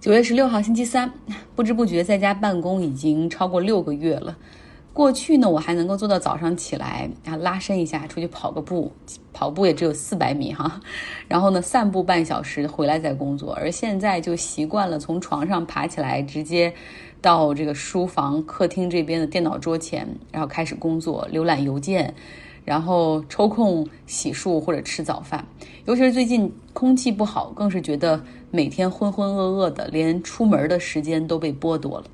九月十六号星期三，不知不觉在家办公已经超过六个月了。过去呢，我还能够做到早上起来啊拉伸一下，出去跑个步，跑步也只有四百米哈，然后呢散步半小时，回来再工作。而现在就习惯了从床上爬起来，直接到这个书房、客厅这边的电脑桌前，然后开始工作，浏览邮件。然后抽空洗漱或者吃早饭，尤其是最近空气不好，更是觉得每天浑浑噩噩的，连出门的时间都被剥夺了。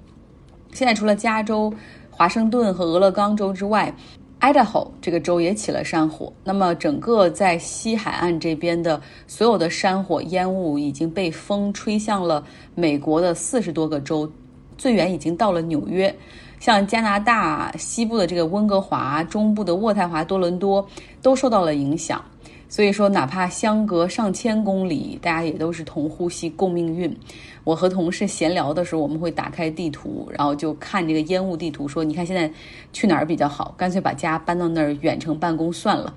现在除了加州、华盛顿和俄勒冈州之外，Idaho 这个州也起了山火。那么整个在西海岸这边的所有的山火烟雾已经被风吹向了美国的四十多个州，最远已经到了纽约。像加拿大西部的这个温哥华、中部的渥太华、多伦多都受到了影响，所以说哪怕相隔上千公里，大家也都是同呼吸共命运。我和同事闲聊的时候，我们会打开地图，然后就看这个烟雾地图，说你看现在去哪儿比较好？干脆把家搬到那儿远程办公算了。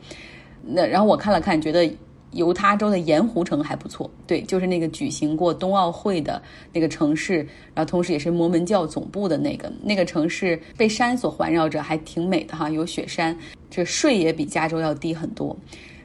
那然后我看了看，觉得。犹他州的盐湖城还不错，对，就是那个举行过冬奥会的那个城市，然后同时也是摩门教总部的那个那个城市，被山所环绕着，还挺美的哈，有雪山，这税也比加州要低很多。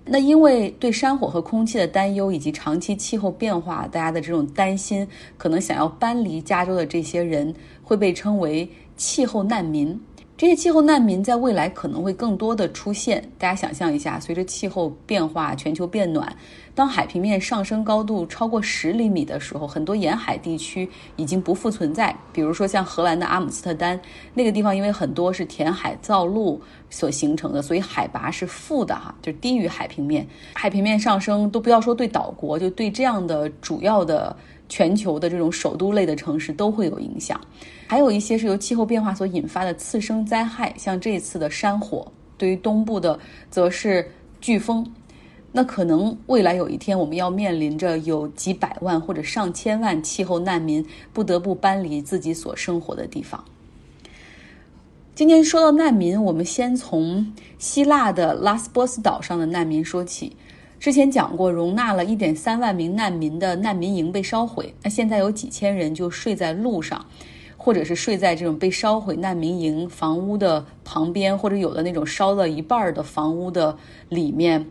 那因为对山火和空气的担忧，以及长期气候变化，大家的这种担心，可能想要搬离加州的这些人会被称为气候难民。这些气候难民在未来可能会更多的出现。大家想象一下，随着气候变化、全球变暖，当海平面上升高度超过十厘米的时候，很多沿海地区已经不复存在。比如说像荷兰的阿姆斯特丹那个地方，因为很多是填海造陆所形成的，所以海拔是负的哈，就低于海平面。海平面上升都不要说对岛国，就对这样的主要的全球的这种首都类的城市都会有影响。还有一些是由气候变化所引发的次生灾害，像这次的山火；对于东部的，则是飓风。那可能未来有一天，我们要面临着有几百万或者上千万气候难民不得不搬离自己所生活的地方。今天说到难民，我们先从希腊的拉斯波斯岛上的难民说起。之前讲过，容纳了一点三万名难民的难民营被烧毁，那现在有几千人就睡在路上。或者是睡在这种被烧毁难民营房屋的旁边，或者有的那种烧了一半的房屋的里面，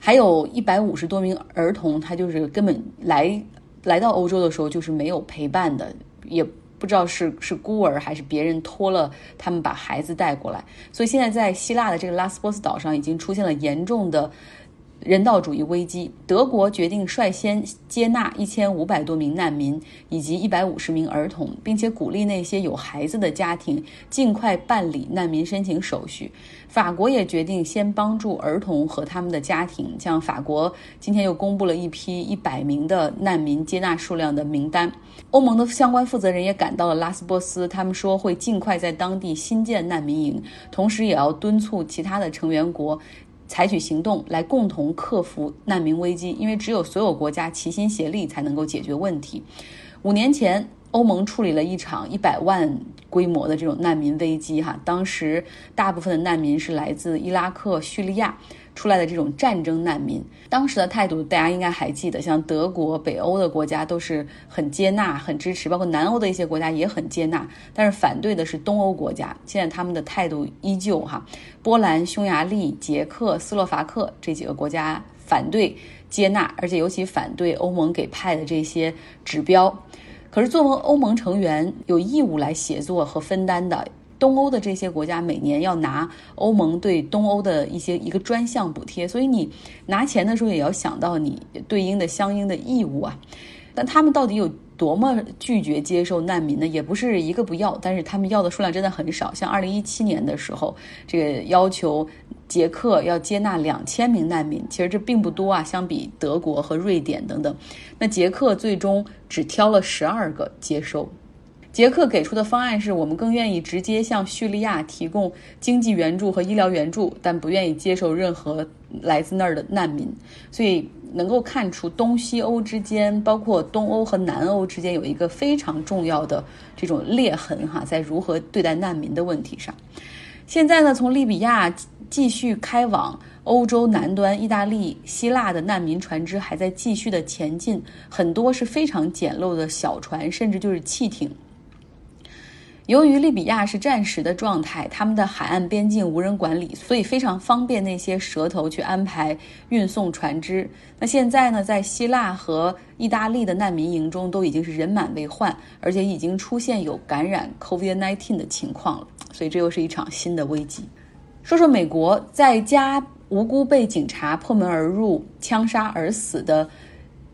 还有一百五十多名儿童，他就是根本来来到欧洲的时候就是没有陪伴的，也不知道是是孤儿还是别人托了他们把孩子带过来，所以现在在希腊的这个拉斯波斯岛上已经出现了严重的。人道主义危机，德国决定率先接纳一千五百多名难民以及一百五十名儿童，并且鼓励那些有孩子的家庭尽快办理难民申请手续。法国也决定先帮助儿童和他们的家庭，像法国今天又公布了一批一百名的难民接纳数量的名单。欧盟的相关负责人也赶到了拉斯波斯，他们说会尽快在当地新建难民营，同时也要敦促其他的成员国。采取行动来共同克服难民危机，因为只有所有国家齐心协力才能够解决问题。五年前，欧盟处理了一场一百万规模的这种难民危机，哈，当时大部分的难民是来自伊拉克、叙利亚。出来的这种战争难民，当时的态度大家应该还记得，像德国、北欧的国家都是很接纳、很支持，包括南欧的一些国家也很接纳，但是反对的是东欧国家。现在他们的态度依旧哈，波兰、匈牙利、捷克斯洛伐克这几个国家反对接纳，而且尤其反对欧盟给派的这些指标。可是作为欧盟成员，有义务来协作和分担的。东欧的这些国家每年要拿欧盟对东欧的一些一个专项补贴，所以你拿钱的时候也要想到你对应的相应的义务啊。但他们到底有多么拒绝接受难民呢？也不是一个不要，但是他们要的数量真的很少。像二零一七年的时候，这个要求捷克要接纳两千名难民，其实这并不多啊，相比德国和瑞典等等。那捷克最终只挑了十二个接收。捷克给出的方案是我们更愿意直接向叙利亚提供经济援助和医疗援助，但不愿意接受任何来自那儿的难民。所以能够看出东西欧之间，包括东欧和南欧之间有一个非常重要的这种裂痕哈，在如何对待难民的问题上。现在呢，从利比亚继续开往。欧洲南端、意大利、希腊的难民船只还在继续的前进，很多是非常简陋的小船，甚至就是汽艇。由于利比亚是战时的状态，他们的海岸边境无人管理，所以非常方便那些蛇头去安排运送船只。那现在呢，在希腊和意大利的难民营中都已经是人满为患，而且已经出现有感染 COVID-19 的情况了，所以这又是一场新的危机。说说美国，在家无辜被警察破门而入枪杀而死的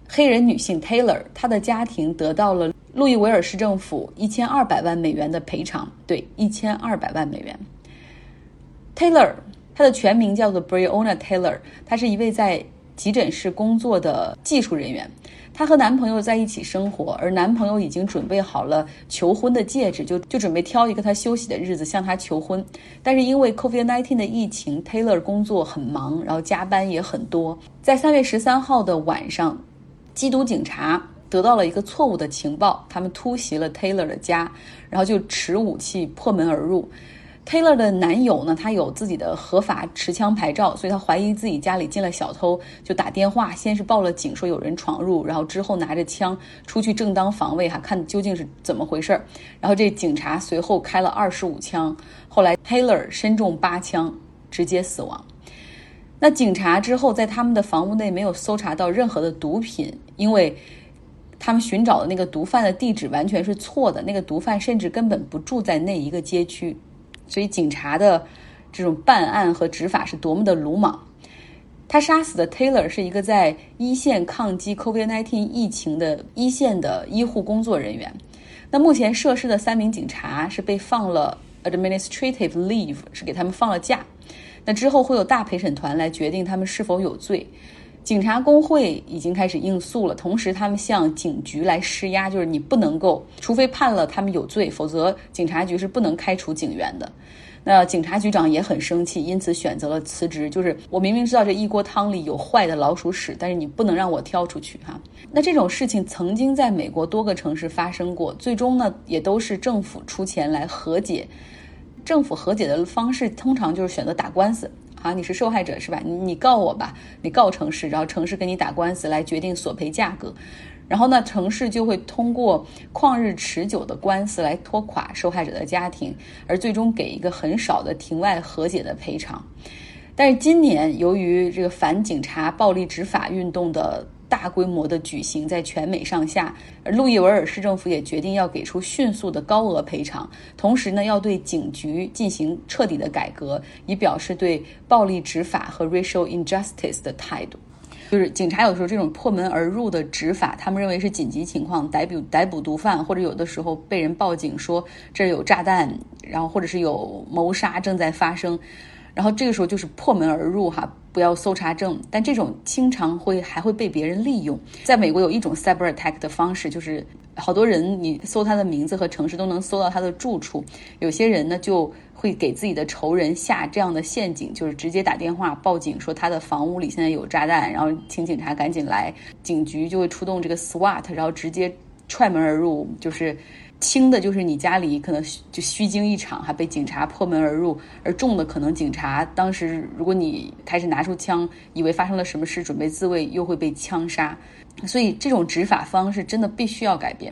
黑人女性 Taylor，她的家庭得到了。路易维尔市政府一千二百万美元的赔偿，对，一千二百万美元。Taylor，她的全名叫做 Breonna Taylor，她是一位在急诊室工作的技术人员。她和男朋友在一起生活，而男朋友已经准备好了求婚的戒指，就就准备挑一个他休息的日子向她求婚。但是因为 COVID-19 的疫情，Taylor 工作很忙，然后加班也很多。在三月十三号的晚上，缉毒警察。得到了一个错误的情报，他们突袭了 Taylor 的家，然后就持武器破门而入。Taylor 的男友呢，他有自己的合法持枪牌照，所以他怀疑自己家里进了小偷，就打电话先是报了警，说有人闯入，然后之后拿着枪出去正当防卫，哈，看究竟是怎么回事儿。然后这警察随后开了二十五枪，后来 Taylor 身中八枪，直接死亡。那警察之后在他们的房屋内没有搜查到任何的毒品，因为。他们寻找的那个毒贩的地址完全是错的，那个毒贩甚至根本不住在那一个街区，所以警察的这种办案和执法是多么的鲁莽。他杀死的 Taylor 是一个在一线抗击 COVID-19 疫情的一线的医护工作人员。那目前涉事的三名警察是被放了 administrative leave，是给他们放了假。那之后会有大陪审团来决定他们是否有罪。警察工会已经开始应诉了，同时他们向警局来施压，就是你不能够，除非判了他们有罪，否则警察局是不能开除警员的。那警察局长也很生气，因此选择了辞职。就是我明明知道这一锅汤里有坏的老鼠屎，但是你不能让我挑出去哈。那这种事情曾经在美国多个城市发生过，最终呢也都是政府出钱来和解。政府和解的方式通常就是选择打官司。啊，你是受害者是吧？你你告我吧，你告城市，然后城市跟你打官司来决定索赔价格，然后呢，城市就会通过旷日持久的官司来拖垮受害者的家庭，而最终给一个很少的庭外和解的赔偿。但是今年由于这个反警察暴力执法运动的。大规模的举行在全美上下，路易维尔市政府也决定要给出迅速的高额赔偿，同时呢，要对警局进行彻底的改革，以表示对暴力执法和 racial injustice 的态度。就是警察有时候这种破门而入的执法，他们认为是紧急情况，逮捕逮捕毒贩，或者有的时候被人报警说这儿有炸弹，然后或者是有谋杀正在发生。然后这个时候就是破门而入哈，不要搜查证，但这种经常会还会被别人利用。在美国有一种 cyber attack 的方式，就是好多人你搜他的名字和城市都能搜到他的住处。有些人呢就会给自己的仇人下这样的陷阱，就是直接打电话报警说他的房屋里现在有炸弹，然后请警察赶紧来，警局就会出动这个 SWAT，然后直接踹门而入，就是。轻的就是你家里可能就虚惊一场，还被警察破门而入；而重的可能警察当时如果你开始拿出枪，以为发生了什么事，准备自卫，又会被枪杀。所以这种执法方式真的必须要改变。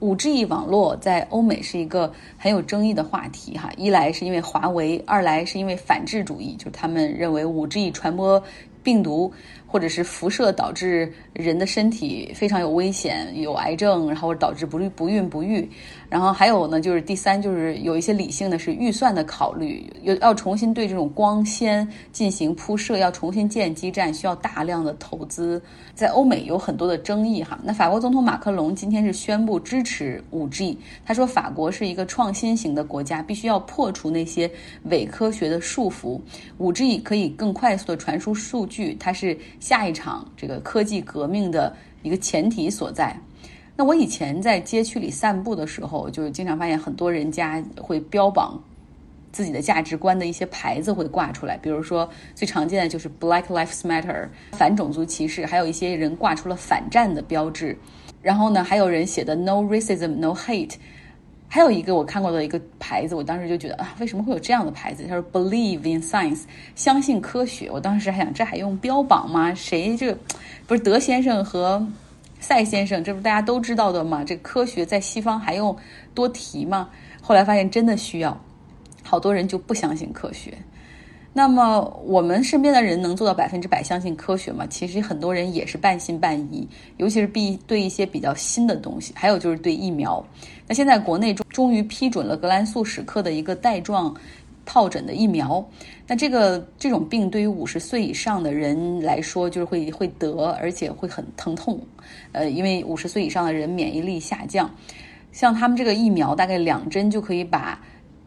五 G 网络在欧美是一个很有争议的话题哈，一来是因为华为，二来是因为反智主义，就是他们认为五 G 传播病毒。或者是辐射导致人的身体非常有危险，有癌症，然后导致不孕不孕不育。然后还有呢，就是第三，就是有一些理性的是预算的考虑，有要重新对这种光纤进行铺设，要重新建基站，需要大量的投资。在欧美有很多的争议哈。那法国总统马克龙今天是宣布支持五 G，他说法国是一个创新型的国家，必须要破除那些伪科学的束缚。五 G 可以更快速的传输数据，它是。下一场这个科技革命的一个前提所在。那我以前在街区里散步的时候，就经常发现很多人家会标榜自己的价值观的一些牌子会挂出来，比如说最常见的就是 Black Lives Matter，反种族歧视，还有一些人挂出了反战的标志。然后呢，还有人写的 No Racism, No Hate。还有一个我看过的一个牌子，我当时就觉得啊，为什么会有这样的牌子？他说 “Believe in science”，相信科学。我当时还想，这还用标榜吗？谁这不是德先生和赛先生？这不大家都知道的吗？这科学在西方还用多提吗？后来发现真的需要，好多人就不相信科学。那么我们身边的人能做到百分之百相信科学吗？其实很多人也是半信半疑，尤其是必对一些比较新的东西，还有就是对疫苗。那现在国内终终于批准了格兰素史克的一个带状疱疹的疫苗。那这个这种病对于五十岁以上的人来说，就是会会得，而且会很疼痛。呃，因为五十岁以上的人免疫力下降，像他们这个疫苗，大概两针就可以把。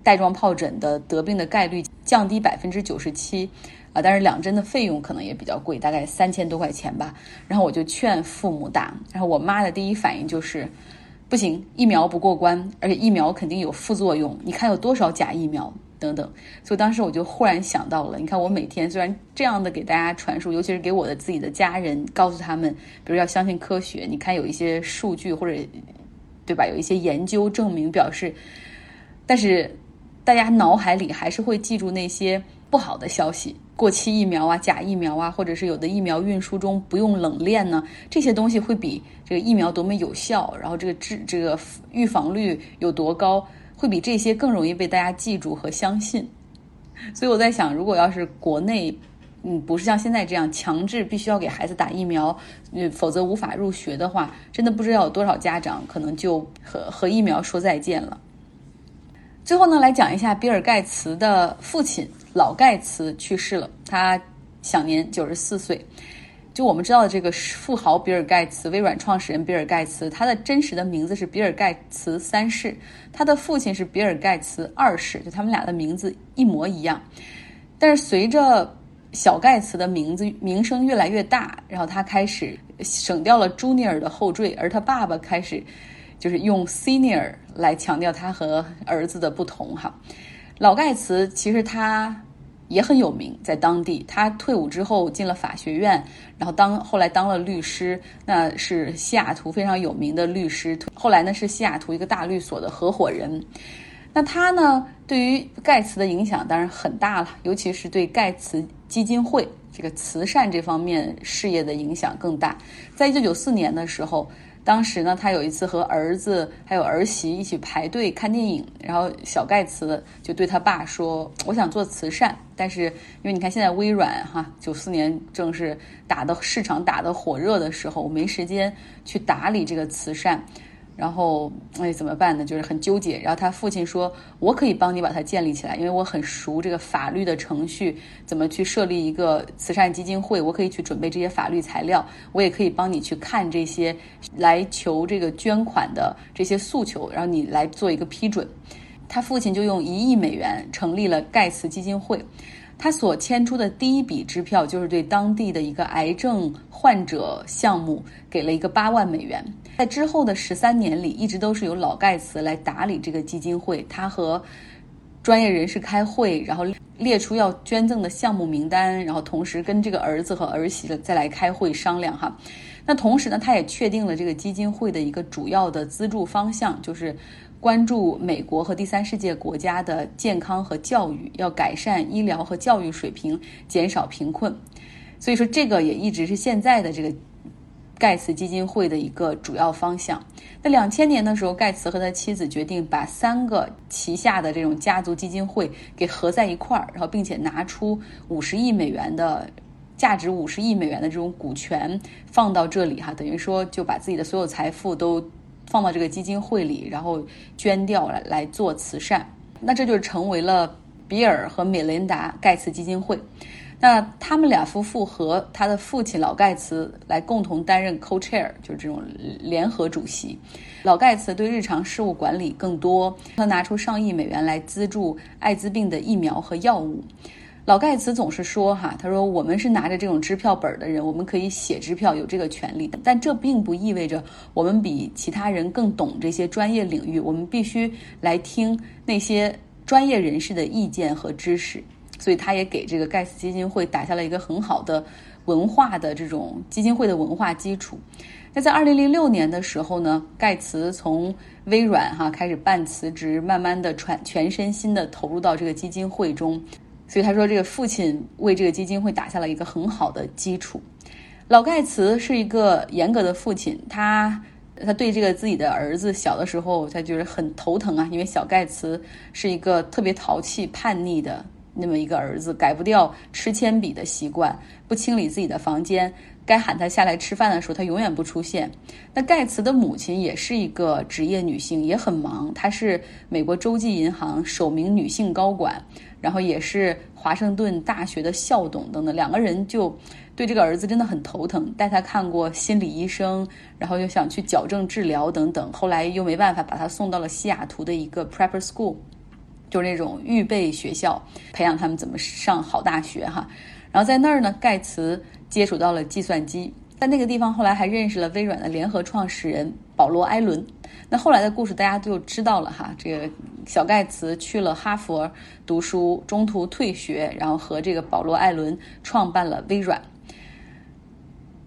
带状疱疹的得病的概率降低百分之九十七，啊，但是两针的费用可能也比较贵，大概三千多块钱吧。然后我就劝父母打，然后我妈的第一反应就是，不行，疫苗不过关，而且疫苗肯定有副作用。你看有多少假疫苗等等。所以当时我就忽然想到了，你看我每天虽然这样的给大家传输，尤其是给我的自己的家人，告诉他们，比如要相信科学。你看有一些数据或者，对吧？有一些研究证明表示，但是。大家脑海里还是会记住那些不好的消息，过期疫苗啊、假疫苗啊，或者是有的疫苗运输中不用冷链呢，这些东西会比这个疫苗多么有效，然后这个治这个预防率有多高，会比这些更容易被大家记住和相信。所以我在想，如果要是国内，嗯，不是像现在这样强制必须要给孩子打疫苗，嗯，否则无法入学的话，真的不知道有多少家长可能就和和疫苗说再见了。最后呢，来讲一下比尔盖茨的父亲老盖茨去世了，他享年九十四岁。就我们知道的这个富豪比尔盖茨，微软创始人比尔盖茨，他的真实的名字是比尔盖茨三世，他的父亲是比尔盖茨二世，就他们俩的名字一模一样。但是随着小盖茨的名字名声越来越大，然后他开始省掉了朱尼尔的后缀，而他爸爸开始。就是用 senior 来强调他和儿子的不同哈。老盖茨其实他也很有名，在当地。他退伍之后进了法学院，然后当后来当了律师，那是西雅图非常有名的律师。后来呢是西雅图一个大律所的合伙人。那他呢对于盖茨的影响当然很大了，尤其是对盖茨基金会这个慈善这方面事业的影响更大。在一九九四年的时候。当时呢，他有一次和儿子还有儿媳一起排队看电影，然后小盖茨就对他爸说：“我想做慈善，但是因为你看现在微软哈，九四年正是打的市场打的火热的时候，我没时间去打理这个慈善。”然后，哎，怎么办呢？就是很纠结。然后他父亲说：“我可以帮你把它建立起来，因为我很熟这个法律的程序，怎么去设立一个慈善基金会，我可以去准备这些法律材料，我也可以帮你去看这些来求这个捐款的这些诉求，然后你来做一个批准。”他父亲就用一亿美元成立了盖茨基金会。他所签出的第一笔支票，就是对当地的一个癌症患者项目给了一个八万美元。在之后的十三年里，一直都是由老盖茨来打理这个基金会。他和专业人士开会，然后列出要捐赠的项目名单，然后同时跟这个儿子和儿媳再来开会商量哈。那同时呢，他也确定了这个基金会的一个主要的资助方向，就是。关注美国和第三世界国家的健康和教育，要改善医疗和教育水平，减少贫困。所以说，这个也一直是现在的这个盖茨基金会的一个主要方向。那两千年的时候，盖茨和他妻子决定把三个旗下的这种家族基金会给合在一块儿，然后并且拿出五十亿美元的价值五十亿美元的这种股权放到这里哈，等于说就把自己的所有财富都。放到这个基金会里，然后捐掉来来做慈善，那这就成为了比尔和美琳达盖茨基金会。那他们俩夫妇和他的父亲老盖茨来共同担任 co-chair，就是这种联合主席。老盖茨对日常事务管理更多，他拿出上亿美元来资助艾滋病的疫苗和药物。老盖茨总是说：“哈，他说我们是拿着这种支票本的人，我们可以写支票，有这个权利。但这并不意味着我们比其他人更懂这些专业领域。我们必须来听那些专业人士的意见和知识。所以，他也给这个盖茨基金会打下了一个很好的文化的这种基金会的文化基础。那在二零零六年的时候呢，盖茨从微软哈开始办辞职，慢慢的全全身心的投入到这个基金会中。所以他说，这个父亲为这个基金会打下了一个很好的基础。老盖茨是一个严格的父亲，他他对这个自己的儿子小的时候，他就是很头疼啊，因为小盖茨是一个特别淘气、叛逆的那么一个儿子，改不掉吃铅笔的习惯，不清理自己的房间，该喊他下来吃饭的时候，他永远不出现。那盖茨的母亲也是一个职业女性，也很忙，她是美国洲际银行首名女性高管。然后也是华盛顿大学的校董等等，两个人就对这个儿子真的很头疼，带他看过心理医生，然后又想去矫正治疗等等，后来又没办法把他送到了西雅图的一个 preperschool 就是那种预备学校，培养他们怎么上好大学哈。然后在那儿呢，盖茨接触到了计算机，在那个地方后来还认识了微软的联合创始人保罗·艾伦。那后来的故事大家就知道了哈，这个小盖茨去了哈佛读书，中途退学，然后和这个保罗·艾伦创办了微软。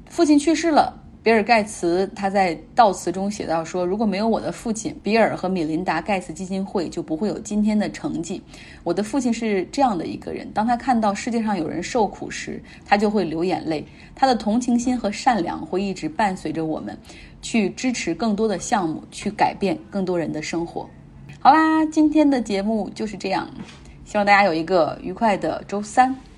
父亲去世了，比尔·盖茨他在悼词中写道说：“如果没有我的父亲比尔和米琳达·盖茨基金会，就不会有今天的成绩。我的父亲是这样的一个人，当他看到世界上有人受苦时，他就会流眼泪。他的同情心和善良会一直伴随着我们。”去支持更多的项目，去改变更多人的生活。好啦，今天的节目就是这样，希望大家有一个愉快的周三。